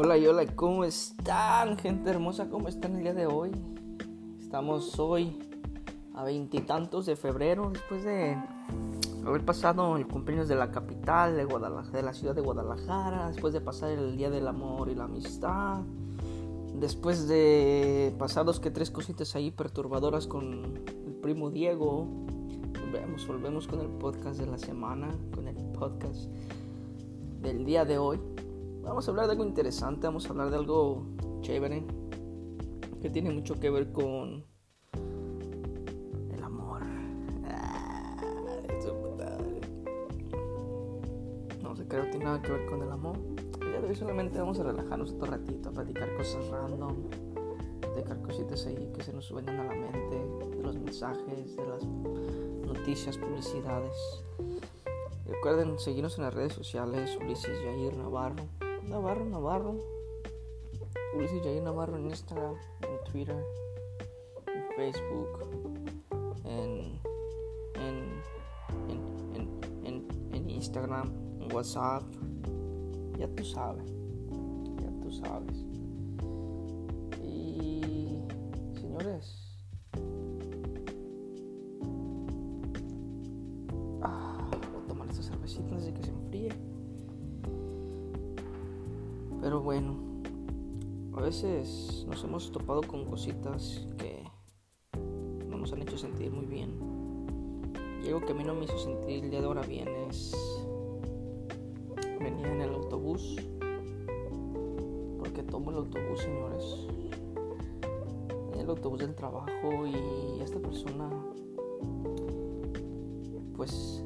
hola, y hola, ¿cómo están, gente hermosa? ¿Cómo están el día de hoy? Estamos hoy a veintitantos de febrero, después de haber pasado el cumpleaños de la capital de, de la ciudad de Guadalajara, después de pasar el Día del Amor y la Amistad, después de pasar dos que tres cositas ahí perturbadoras con el primo Diego, volvemos, volvemos con el podcast de la semana, con el podcast del día de hoy. Vamos a hablar de algo interesante, vamos a hablar de algo chévere, que tiene mucho que ver con el amor. Ah, no sé, creo que tiene nada que ver con el amor. Hoy solamente vamos a relajarnos otro ratito, a platicar cosas random, platicar cositas ahí que se nos vengan a la mente, de los mensajes, de las noticias, publicidades. Recuerden seguirnos en las redes sociales, Ulises Jair Navarro. Navarro, Navarro. Ulises Jair Navarro en Instagram, en Twitter, en Facebook, en, en, en, en, Instagram, en WhatsApp. Ya tú sabes, ya tú sabes. Veces nos hemos topado con cositas que no nos han hecho sentir muy bien. Y algo que a mí no me hizo sentir el día de ahora bien es venir en el autobús. Porque tomo el autobús, señores. En el autobús del trabajo y esta persona, pues,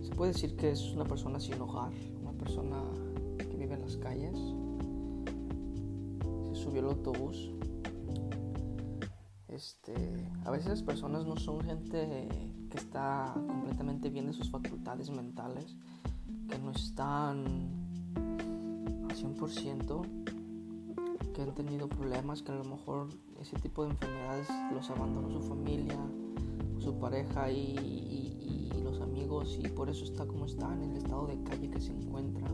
se puede decir que es una persona sin hogar, una persona en las calles. Subió el autobús. Este, a veces las personas no son gente que está completamente bien de sus facultades mentales, que no están al 100%, que han tenido problemas, que a lo mejor ese tipo de enfermedades los abandonó su familia, su pareja y, y, los amigos y por eso está como está en el estado de calle que se encuentra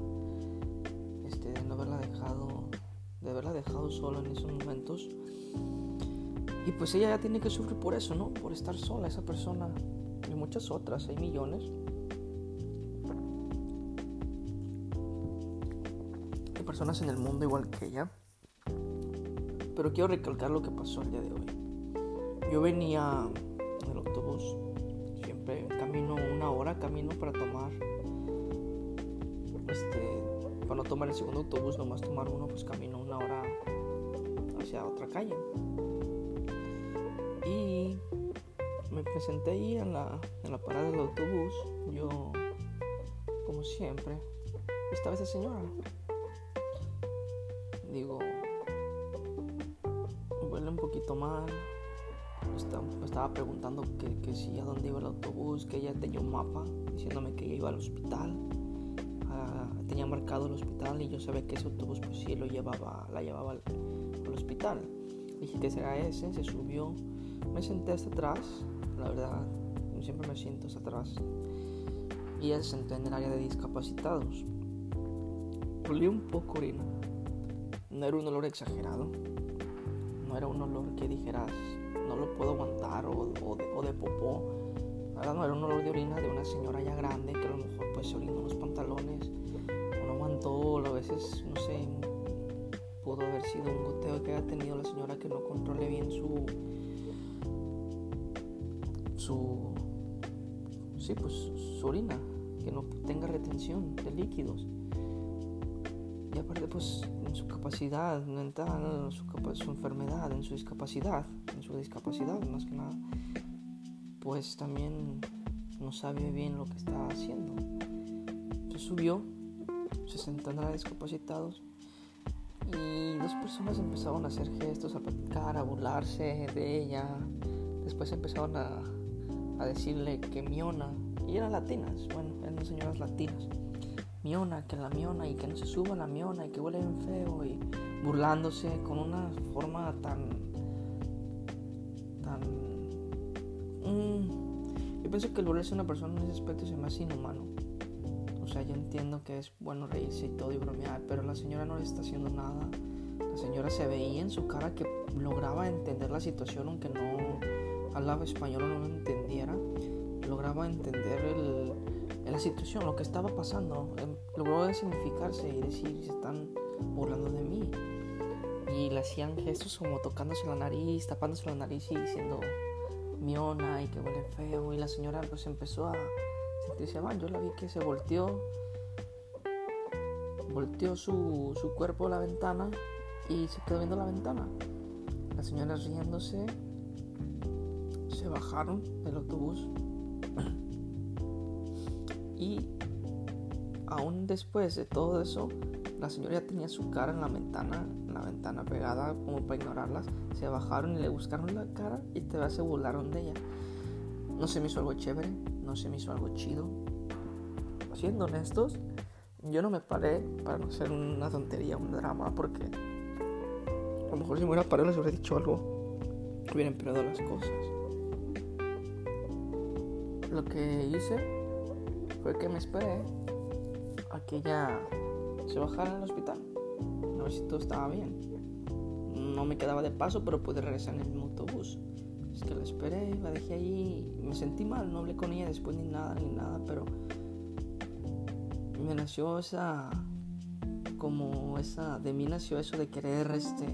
de no haberla dejado, de haberla dejado sola en esos momentos. Y pues ella ya tiene que sufrir por eso, ¿no? Por estar sola, esa persona. Y muchas otras, hay millones. Hay personas en el mundo igual que ella. Pero quiero recalcar lo que pasó el día de hoy. Yo venía en el autobús, siempre camino una hora, camino para tomar este no tomar el segundo autobús, nomás tomar uno, pues camino una hora hacia otra calle. Y me presenté ahí en la, en la parada del autobús. Yo, como siempre, estaba esa señora. Digo, huele un poquito mal. me estaba preguntando que, que si a dónde iba el autobús, que ella tenía un mapa diciéndome que ella iba al hospital tenía marcado el hospital y yo sabía que ese autobús pues sí lo llevaba, la llevaba al, hospital. Dije que será ese, se subió, me senté hasta atrás, la verdad, siempre me siento hasta atrás. Y ella se sentó en el área de discapacitados. Olí un poco orina. No era un olor exagerado. No era un olor que dijeras, no lo puedo aguantar o, o, de, o de popó. Ahora no era un olor de orina de una señora ya grande que a lo mejor pues se orinó los pantalones o a veces, no sé, pudo haber sido un goteo que haya tenido la señora que no controle bien su. su. sí, pues su orina, que no tenga retención de líquidos. Y aparte, pues en su capacidad mental, su, su enfermedad, en su discapacidad, en su discapacidad más que nada, pues también no sabe bien lo que está haciendo. Se subió se a discapacitados y dos personas empezaron a hacer gestos, a platicar, a burlarse de ella. Después empezaron a, a decirle que Miona, y eran latinas, bueno, eran señoras latinas. Miona, que la Miona y que no se suba la Miona y que huele bien feo y burlándose con una forma tan tan mm, yo pienso que el burlarse a una persona en ese aspecto se me hace inhumano sea, yo entiendo que es bueno reírse y todo y bromear, pero la señora no le está haciendo nada. La señora se veía en su cara que lograba entender la situación, aunque no hablaba español o no lo entendiera. Lograba entender el, la situación, lo que estaba pasando. Em, logró significarse y decir, se están burlando de mí. Y le hacían gestos como tocándose la nariz, tapándose la nariz y diciendo miona y que huele feo. Y la señora pues empezó a sentirse mal. Yo la vi que se volteó, volteó su, su cuerpo a la ventana y se quedó viendo la ventana. La señora riéndose, se bajaron del autobús y aún después de todo eso, la señora ya tenía su cara en la ventana, en la ventana pegada como para ignorarlas. Se bajaron y le buscaron la cara y te se burlaron de ella. No se me hizo algo chévere, no se me hizo algo chido. Siendo honestos, yo no me paré para no hacer una tontería, un drama, porque a lo mejor si me hubiera parado les hubiera dicho algo, hubieran empeorado las cosas. Lo que hice fue que me esperé a que ella se bajara al hospital. A ver si todo estaba bien. No me quedaba de paso, pero pude regresar en el autobús. Es que la esperé, la dejé ahí. Me sentí mal, no hablé con ella después ni nada, ni nada, pero me nació esa. Como esa. De mí nació eso de querer, este.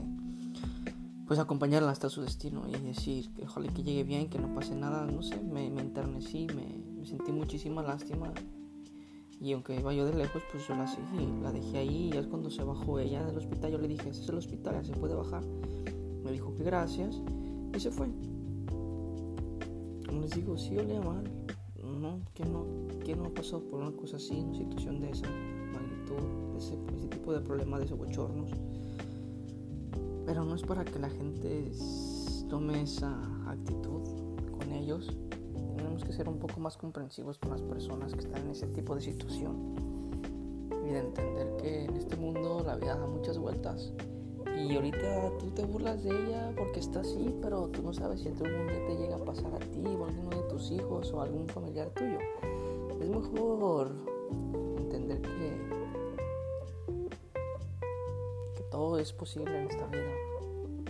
Pues acompañarla hasta su destino y decir que ojalá que llegue bien, que no pase nada. No sé, me, me enternecí, me, me sentí muchísima lástima. Y aunque iba yo de lejos, pues yo la seguí, la dejé ahí. Y es cuando se bajó ella del hospital, yo le dije, ese es el hospital, ya se puede bajar. Me dijo que gracias y se fue. Como les digo, sí olía mal. No, que no, que no ha pasado por una cosa así, una situación de esa magnitud, ese, ese tipo de problemas de esos bochornos. Pero no es para que la gente tome esa actitud con ellos tenemos que ser un poco más comprensivos con las personas que están en ese tipo de situación y de entender que en este mundo la vida da muchas vueltas y ahorita tú te burlas de ella porque está así, pero tú no sabes si en algún día te llega a pasar a ti o a alguno de tus hijos o algún familiar tuyo. Es mejor entender que, que todo es posible en esta vida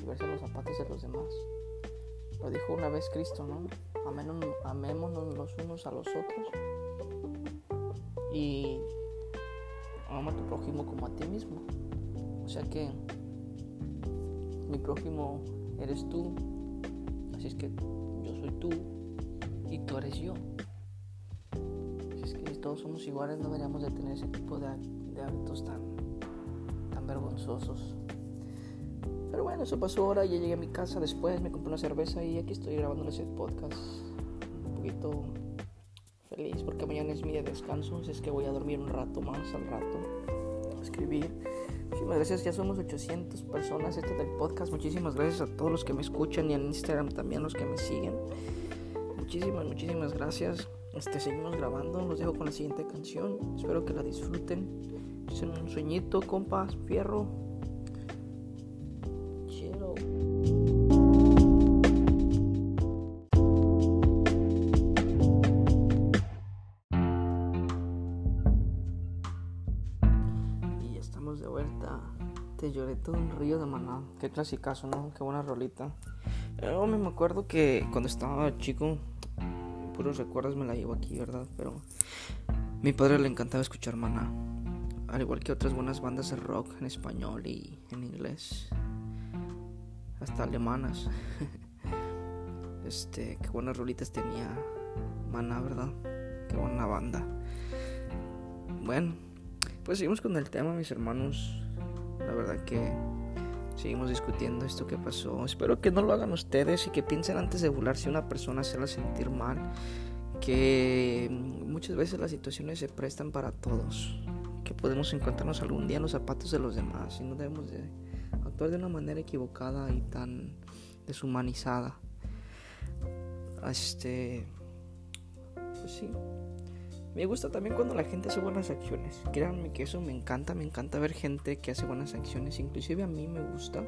y verse los zapatos de los demás. Lo dijo una vez Cristo, ¿no? amémonos los unos a los otros y ama a tu prójimo como a ti mismo. O sea que mi prójimo eres tú, así es que yo soy tú y tú eres yo. Así es que si todos somos iguales no deberíamos de tener ese tipo de, de hábitos tan, tan vergonzosos. Pero bueno, eso pasó ahora, ya llegué a mi casa después, me compré una cerveza y aquí estoy grabando ese podcast. Un poquito feliz porque mañana es mi día de descanso, así es que voy a dormir un rato más al rato, a escribir. Muchísimas gracias, ya somos 800 personas este del podcast. Muchísimas gracias a todos los que me escuchan y en Instagram también los que me siguen. Muchísimas, muchísimas gracias. Este, seguimos grabando, los dejo con la siguiente canción. Espero que la disfruten. Es un sueñito, compas, fierro. Lloré todo un río de maná. Qué clasicazo, ¿no? Qué buena rolita. Yo me acuerdo que cuando estaba chico, puros recuerdos me la llevo aquí, ¿verdad? Pero mi padre le encantaba escuchar maná. Al igual que otras buenas bandas de rock en español y en inglés. Hasta alemanas. este, qué buenas rolitas tenía Maná, ¿verdad? Qué buena banda. Bueno, pues seguimos con el tema, mis hermanos. La verdad que seguimos discutiendo esto que pasó. Espero que no lo hagan ustedes y que piensen antes de burlarse a una persona, hacerla sentir mal. Que muchas veces las situaciones se prestan para todos. Que podemos encontrarnos algún día en los zapatos de los demás y no debemos de actuar de una manera equivocada y tan deshumanizada. Este. Pues sí. Me gusta también cuando la gente hace buenas acciones. Créanme que eso me encanta, me encanta ver gente que hace buenas acciones. Inclusive a mí me gusta.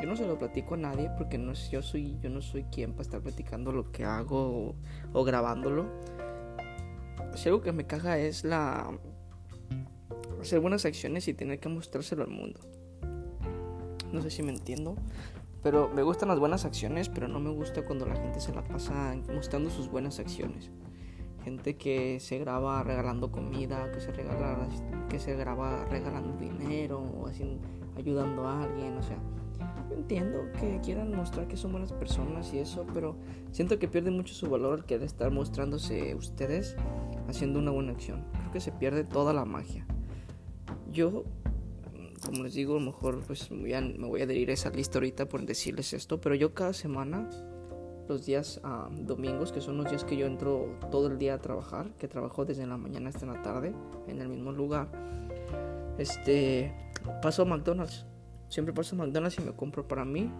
Yo no se lo platico a nadie porque no yo soy yo no soy quien para estar platicando lo que hago o, grabándolo. Si algo que me caga es la hacer buenas acciones y tener que mostrárselo al mundo. No sé si me entiendo. Pero me gustan las buenas acciones, pero no me gusta cuando la gente se la pasa mostrando sus buenas acciones. Gente que se graba regalando comida, que se regala, que se graba regalando dinero o haciendo, ayudando a alguien, o sea, yo entiendo que quieran mostrar que son buenas personas y eso, pero siento que pierde mucho su valor al querer estar mostrándose ustedes haciendo una buena acción. Creo que se pierde toda la magia. Yo como les digo, a lo mejor pues me voy a, adherir a esa lista ahorita por decirles esto, pero yo cada semana, los días ah, domingos, que son los días que yo entro todo el día a trabajar, que trabajo desde la mañana hasta la tarde en el mismo lugar, este, paso a McDonald's. Siempre paso a McDonald's y me compro para mí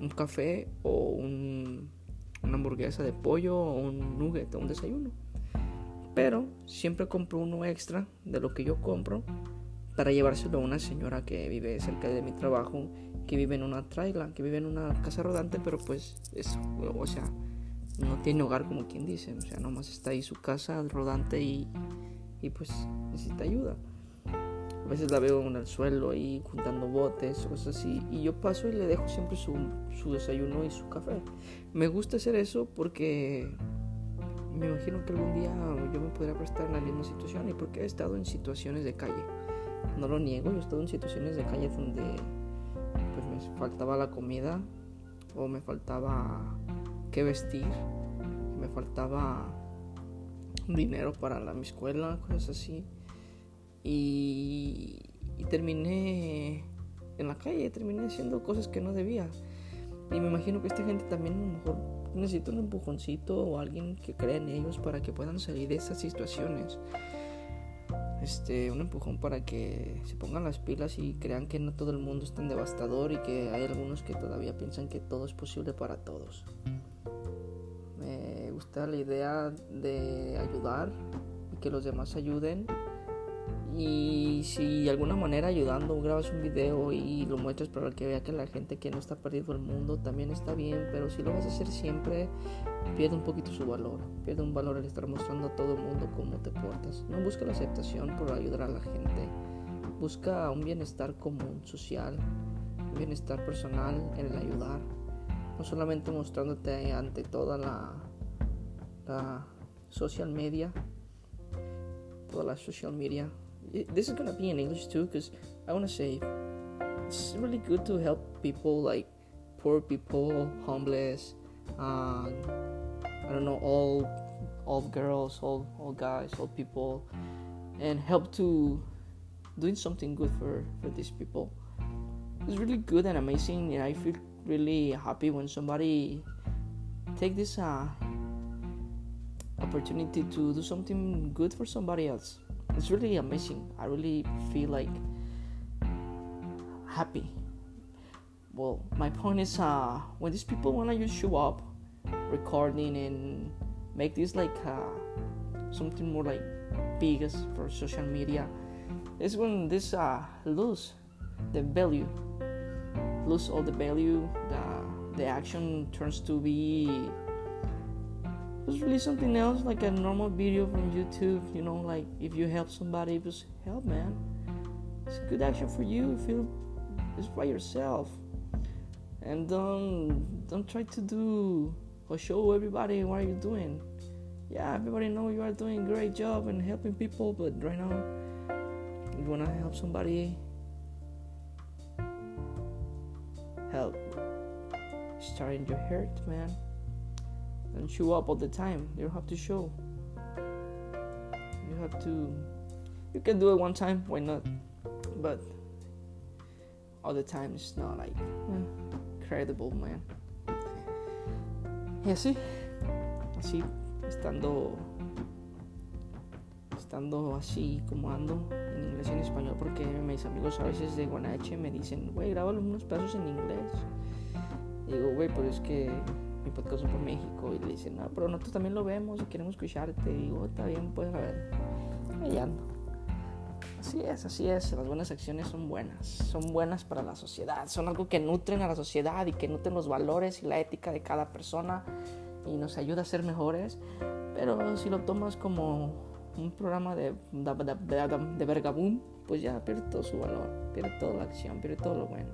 un café o un, una hamburguesa de pollo o un nugget o un desayuno. Pero siempre compro uno extra de lo que yo compro para llevárselo a una señora que vive cerca de mi trabajo, que vive en una traila, que vive en una casa rodante, pero pues eso, o sea, no tiene hogar como quien dice, o sea, nomás está ahí su casa rodante y, y pues necesita ayuda. A veces la veo en el suelo ahí juntando botes, cosas así, y yo paso y le dejo siempre su, su desayuno y su café. Me gusta hacer eso porque me imagino que algún día yo me podría prestar en la misma situación y porque he estado en situaciones de calle no lo niego, yo he estado en situaciones de calle donde faltaba la comida o me faltaba qué vestir, me faltaba dinero para la, mi escuela, cosas así. Y, terminé en la calle, terminé haciendo cosas que no debía. Y me imagino que esta gente también a lo mejor necesita un empujoncito o alguien que crea en ellos para que puedan salir de esas situaciones este, un empujón para que se pongan las pilas y crean que no todo el mundo es tan devastador y que hay algunos que todavía piensan que todo es posible para todos. Me gusta la idea de ayudar y que los demás ayuden y si de alguna manera ayudando grabas un video y lo muestras para que vea que la gente que no está perdido el mundo también está bien, pero si lo vas a hacer siempre pierde un poquito su valor, pierde un valor el estar mostrando a todo el mundo cómo te portas. No busca la aceptación por ayudar a la gente, busca un bienestar común, social, bienestar personal en el ayudar, no solamente mostrándote ante toda la, social media, toda la social media this is gonna be in English too, because I want to say it's really good to help people like poor people, homeless, uh, I don't know, all all girls, all all guys, all people, and help to doing something good for for these people. It's really good and amazing, and I feel really happy when somebody take this uh, opportunity to do something good for somebody else it's really amazing. I really feel like happy. Well, my point is, uh, when these people wanna just show up, recording and make this like uh, something more like big for social media, is when this uh, lose the value, lose all the value. The the action turns to be just release something else like a normal video from YouTube. You know, like if you help somebody, just help, man. It's a good action for you. Feel it's by yourself, and don't don't try to do or show everybody what are you're doing. Yeah, everybody know you are doing a great job and helping people, but right now you wanna help somebody. Help. Starting to hurt, man and show up all the time. You don't have to show. You have to. You can do it one time, why not? But all the time it's not like eh, credible, man. Y así, así, estando, estando así como ando en inglés y en español, porque mis amigos a veces de Guanache me dicen, güey, grábalo unos pasos en inglés. Digo, güey, pero es que mi podcast por México y le dicen, no, pero nosotros también lo vemos y queremos escucharte. Digo, está bien, pues a ver, ahí ando. Así es, así es, las buenas acciones son buenas, son buenas para la sociedad, son algo que nutren a la sociedad y que nutren los valores y la ética de cada persona y nos ayuda a ser mejores, pero si lo tomas como un programa de, de, de, de pues ya pierde todo su valor, pierde toda la acción, pierde todo lo bueno.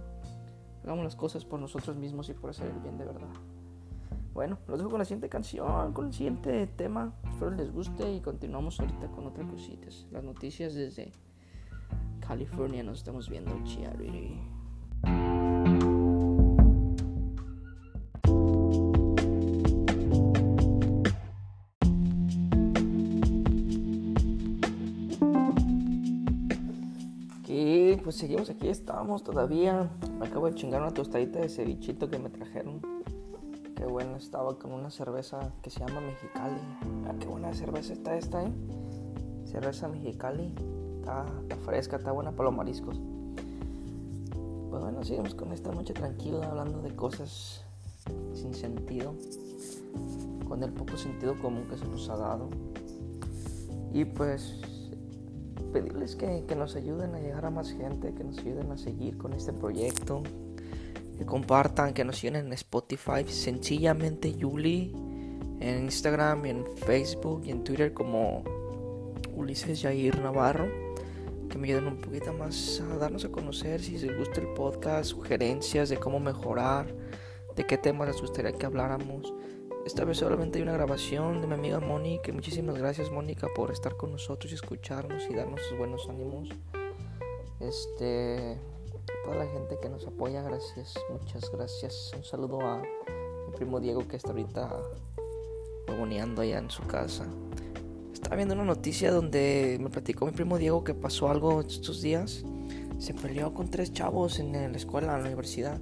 Hagamos las cosas por nosotros mismos y por hacer el bien de verdad. Bueno, los dejo con la siguiente canción, con el siguiente tema. Espero les guste y continuamos ahorita con otras cositas. Las noticias desde California nos estamos viendo, Charity. pues seguimos aquí, estamos todavía. Me acabo de chingar una tostadita de cevichito que me trajeron. Qué buena estaba con una cerveza que se llama Mexicali. Ah, qué buena cerveza está esta, eh. Cerveza Mexicali. Está, fresca, está buena para los mariscos. Pues bueno, seguimos con esta noche tranquila hablando de cosas sin sentido. Con el poco sentido común que se nos ha dado. Y pues pedirles que, nos ayuden a llegar a más gente, que nos ayuden a seguir con este proyecto, que compartan, que nos siguen en Spotify, sencillamente Yuli, en Instagram y en Facebook y en Twitter como Ulises Jair Navarro, que me ayuden un poquito más a darnos a conocer si les gusta el podcast, sugerencias de cómo mejorar, de qué temas les gustaría que habláramos. Esta vez solamente hay una grabación de mi amiga Mónica. Muchísimas gracias Mónica por estar con nosotros y escucharnos y darnos sus buenos ánimos. Este, toda la gente que nos apoya, gracias, muchas gracias. Un saludo a mi primo Diego que está ahorita huevoneando allá en su casa. Estaba viendo una noticia donde me platicó mi primo Diego que pasó algo estos días. Se peleó con tres chavos en la escuela, en la universidad.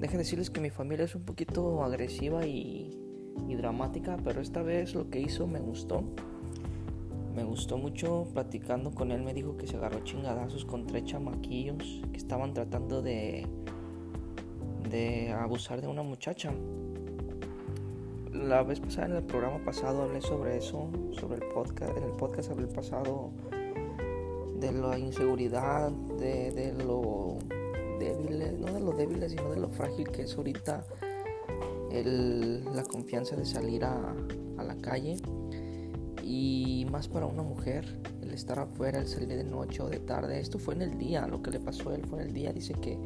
Dejen decirles que mi familia es un poquito agresiva y y dramática, pero esta vez lo que hizo me gustó. Me gustó mucho platicando con él, me dijo que se agarró chingadazos con tres chamaquillos que estaban tratando de, de abusar de una muchacha. La vez pasada en el programa pasado hablé sobre eso, sobre el podcast, en el podcast hablé pasado de la inseguridad, de, de lo débil, no de lo débil, sino de lo frágil que es ahorita la confianza de salir a, la calle y más para una mujer, el estar afuera, el salir de noche o de tarde. Esto fue en el día, lo que le pasó a él fue en el día. Dice que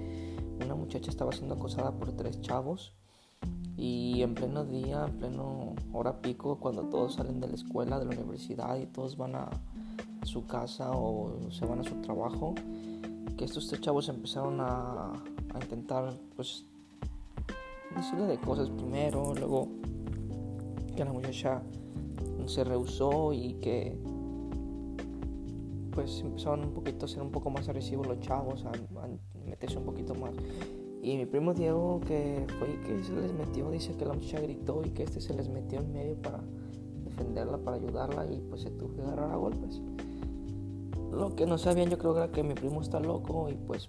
una muchacha estaba siendo acosada por tres chavos y en pleno día, en pleno hora pico, cuando todos salen de la escuela, de la universidad y todos van a su casa o se van a su trabajo, que estos tres chavos empezaron a, a intentar pues decirle de cosas primero, luego que la muchacha se rehusó y que pues empezaron un poquito a ser un poco más agresivos los chavos, a, meterse un poquito más. Y mi primo Diego, que fue que se les metió, dice que la muchacha gritó y que este se les metió en medio para defenderla, para ayudarla y pues se tuvo que agarrar a golpes. Lo que no sabían yo creo era que mi primo está loco y pues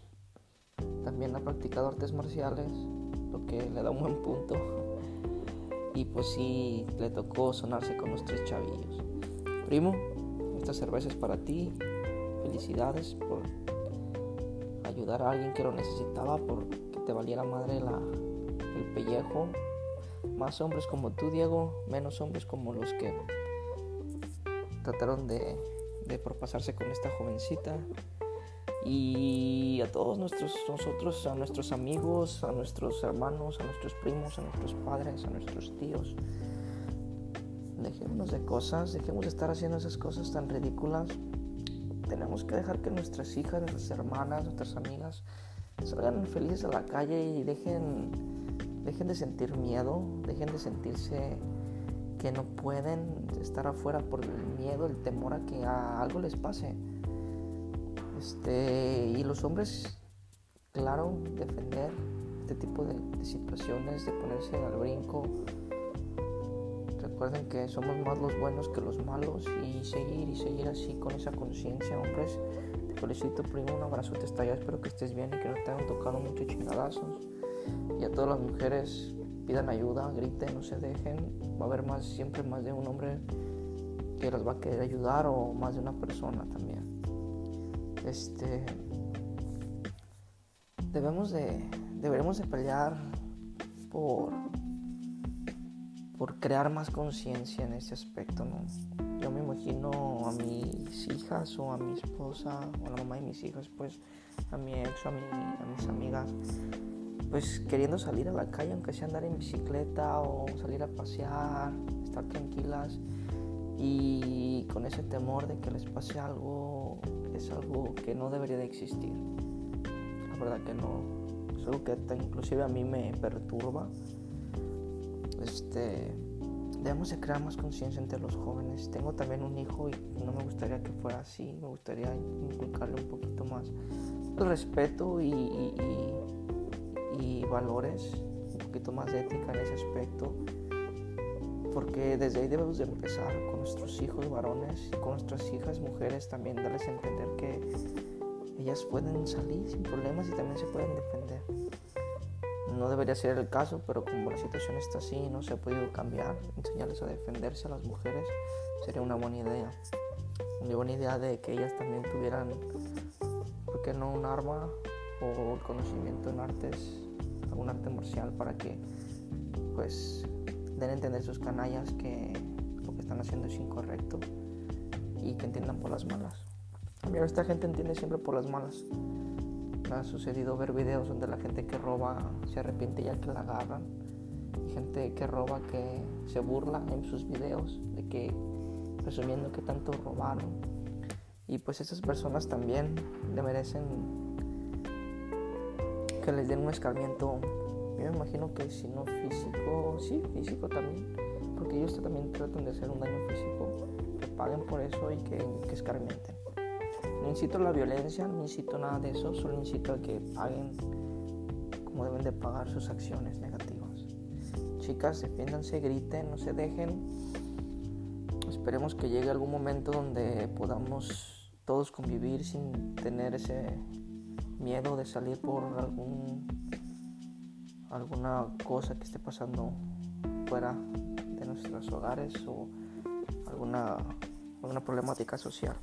también ha practicado artes marciales que le da un buen punto. Y pues sí, le tocó sonarse con los tres chavillos. Primo, esta cerveza es para ti. Felicidades por ayudar a alguien que lo necesitaba, por te valiera madre la, el pellejo. Más hombres como tú, Diego, menos hombres como los que trataron de, de propasarse con esta jovencita y a todos nuestros, nosotros, a nuestros amigos, a nuestros hermanos, a nuestros primos, a nuestros padres, a nuestros tíos. Dejémonos de cosas, dejemos de estar haciendo esas cosas tan ridículas. Tenemos que dejar que nuestras hijas, nuestras hermanas, nuestras amigas salgan felices a la calle y dejen, de sentir miedo, dejen de sentirse que no pueden estar afuera por el miedo, el temor a que algo les pase. Este, y los hombres, claro, defender este tipo de, situaciones, de ponerse al brinco. Recuerden que somos más los buenos que los malos y seguir y seguir así con esa conciencia, hombres. Te felicito, primo, un abrazote hasta allá. Espero que estés bien y que no te hayan tocado muchos chingadazos. Y a todas las mujeres, pidan ayuda, griten, no se dejen. Va a haber más, siempre más de un hombre que las va a querer ayudar o más de una persona también este debemos de deberemos de pelear por por crear más conciencia en este aspecto no yo me imagino a mis hijas o a mi esposa o a la mamá de mis hijas, pues a mi ex o a, a mis amigas, pues queriendo salir a la calle, aunque sea andar en bicicleta o salir a pasear, estar tranquilas y con ese temor de que les pase algo, es algo que no debería de existir. La verdad que no, es algo que inclusive a mí me perturba. Este, debemos de crear más conciencia entre los jóvenes. Tengo también un hijo y no me gustaría que fuera así, me gustaría inculcarle un poquito más respeto y, valores, un poquito más ética en ese aspecto, porque desde ahí debemos de empezar con nuestros hijos varones con nuestras hijas mujeres también darles a entender que ellas pueden salir sin problemas y también se pueden defender. No debería ser el caso, pero como la situación está así, no se ha podido cambiar, enseñarles a defenderse a las mujeres sería una buena idea. Una buena idea de que ellas también tuvieran, ¿por qué no un arma o el conocimiento en artes, algún arte marcial para que pues den a entender sus canallas que lo que están haciendo es incorrecto y que entiendan por las malas. A esta gente entiende siempre por las malas ha sucedido ver videos donde la gente que roba se arrepiente ya que la agarran. Y gente que roba que se burla en sus videos de que presumiendo que tanto robaron. Y pues esas personas también le merecen que les den un escarmiento. Yo me imagino que si no físico, sí, físico también. Porque ellos también tratan de hacer un daño físico. Que paguen por eso y que, que escarmienten. No incito a la violencia, no incito nada de eso, solo incito a que paguen como deben de pagar sus acciones negativas. Chicas, defiéndanse, griten, no se dejen. Esperemos que llegue algún momento donde podamos todos convivir sin tener ese miedo de salir por algún alguna cosa que esté pasando fuera de nuestros hogares o alguna, alguna problemática social.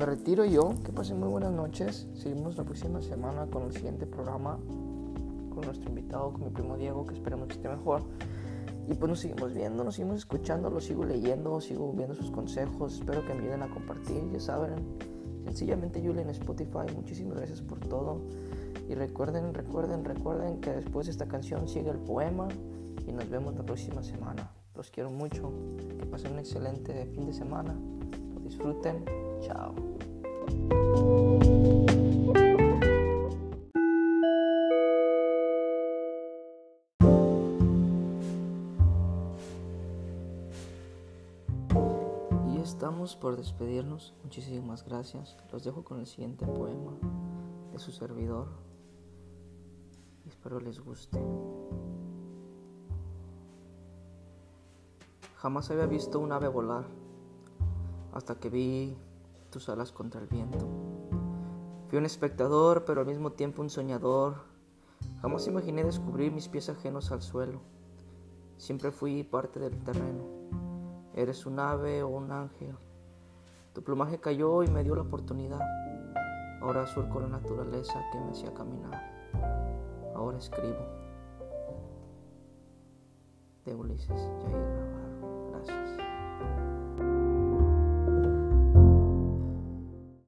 Me retiro yo, que pasen muy buenas noches. Seguimos la próxima semana con el siguiente programa, con nuestro invitado, con mi primo Diego, que esperemos que esté mejor. Y pues nos seguimos viendo, nos seguimos escuchando, lo sigo leyendo, sigo viendo sus consejos. Espero que me ayuden a compartir, ya saben. Sencillamente Julia en Spotify, muchísimas gracias por todo. Y recuerden, recuerden, recuerden que después de esta canción sigue el poema y nos vemos la próxima semana. Los quiero mucho, que pasen un excelente fin de semana, disfruten Chao. Por despedirnos. Muchísimas gracias. Los dejo con el siguiente poema de su servidor. Espero les guste. Jamás había visto un ave volar hasta que vi tus alas contra el viento. Fui un espectador, pero al mismo tiempo un soñador. Jamás imaginé descubrir mis pies ajenos al suelo. Siempre fui parte del terreno. Eres un ave o un ángel. Tu plumaje cayó y me dio la oportunidad. Ahora surco la naturaleza que me hacía caminar. Ahora escribo. De Ulises Jair Navarro. Gracias.